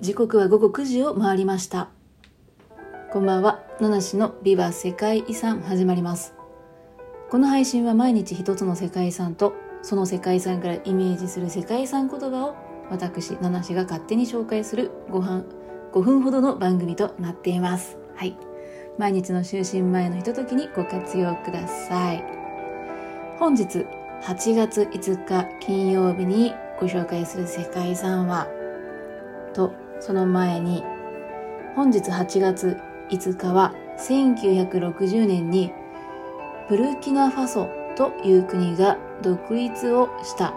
時刻は午後9時を回りました。こんばんは。七市のビバ世界遺産始まります。この配信は毎日一つの世界遺産とその世界遺産からイメージする世界遺産言葉を私七市が勝手に紹介するご飯5分ほどの番組となっています。はい。毎日の就寝前のひとときにご活用ください。本日8月5日金曜日にご紹介する世界遺産はとその前に本日8月5日は1960年にブルキナファソという国が独立をした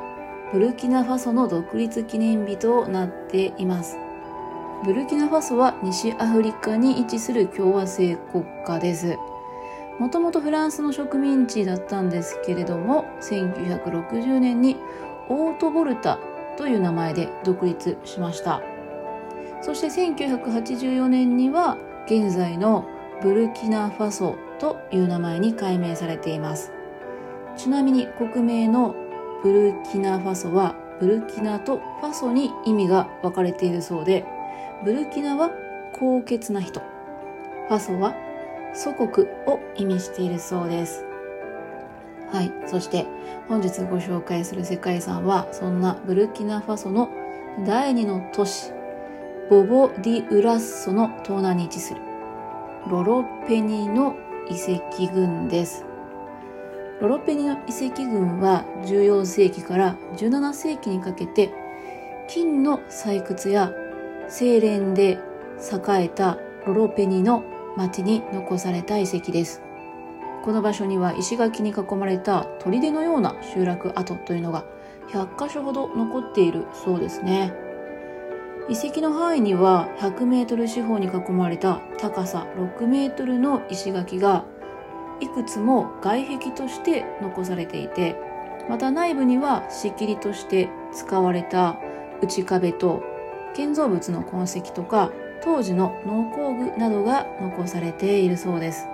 ブルキナファソの独立記念日となっています。ブルキナファソは西アフリカに位置する共和制国家です。もともとフランスの植民地だったんですけれども1960年にオートボルタという名前で独立しました。そして1984年には現在のブルキナファソという名前に改名されています。ちなみに国名のブルキナファソはブルキナとファソに意味が分かれているそうでブルキナは高潔な人。ファソは祖国を意味しているそうです。はいそして本日ご紹介する世界遺産はそんなブルキナファソの第二の都市ボボ・ディ・ウラッソの東南に位置するロロペニの遺跡群です。ロロペニの遺跡群は14世紀から17世紀にかけて金の採掘や精錬で栄えたロロペニの町に残された遺跡です。この場所には石垣に囲まれた砦のような集落跡というのが100箇所ほど残っているそうですね。遺跡の範囲には100メートル四方に囲まれた高さ6メートルの石垣がいくつも外壁として残されていてまた内部には仕切りとして使われた内壁と建造物の痕跡とか当時の農工具などが残されているそうです。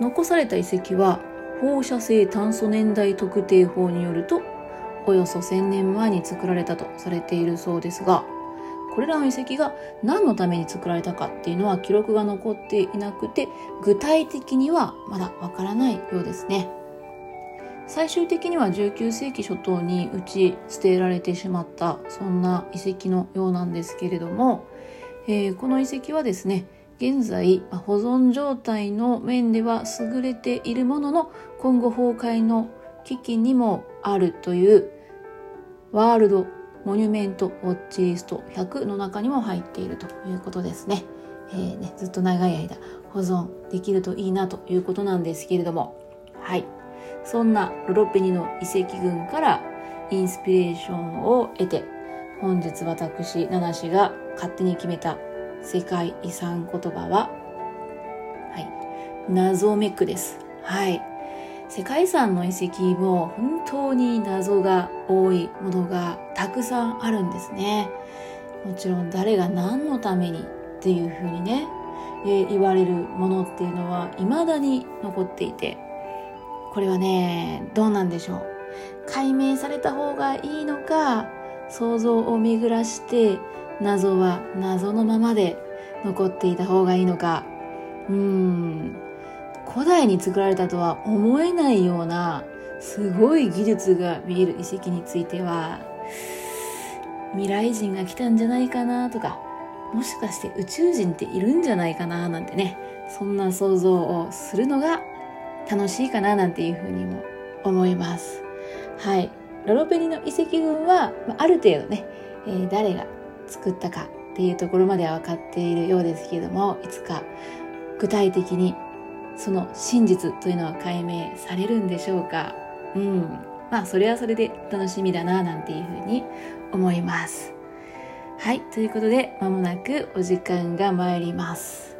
残された遺跡は放射性炭素年代特定法によるとおよそ1000年前に作られたとされているそうですがこれらの遺跡が何のために作られたかっていうのは記録が残っていなくて具体的にはまだわからないようですね最終的には19世紀初頭に打ち捨てられてしまったそんな遺跡のようなんですけれども、えー、この遺跡はですね現在保存状態の面では優れているものの今後崩壊の危機にもあるというワールドモニュメントウォッチリスト100の中にも入っているということですね。えー、ねずっと長い間保存できるといいなということなんですけれども。はい。そんなロロペニの遺跡群からインスピレーションを得て本日私七氏が勝手に決めた世界遺産言葉ははい。謎めくです。はい。世界遺産の遺跡も本当に謎が多いものがたくさんあるんですね。もちろん誰が何のためにっていうふうにね、えー、言われるものっていうのは未だに残っていて、これはね、どうなんでしょう。解明された方がいいのか、想像を巡らして謎は謎のままで残っていた方がいいのか、うん、古代に作られたとは思えないようなすごい技術が見える遺跡については未来人が来たんじゃないかなとかもしかして宇宙人っているんじゃないかななんてねそんな想像をするのが楽しいかななんていうふうにも思います。はい。ロロペリの遺跡群はある程度ね、えー、誰が作ったかっていうところまでは分かっているようですけどもいつか具体的にその真実というのは解明されるんでしょうか？うん。まあそれはそれで楽しみだななんていうふうに思います。はい。ということでまもなくお時間が参ります。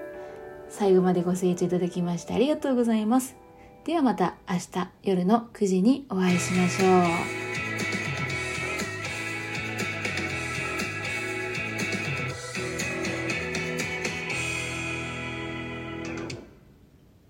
最後までご清聴いただきましてありがとうございます。ではまた明日夜の9時にお会いしましょう。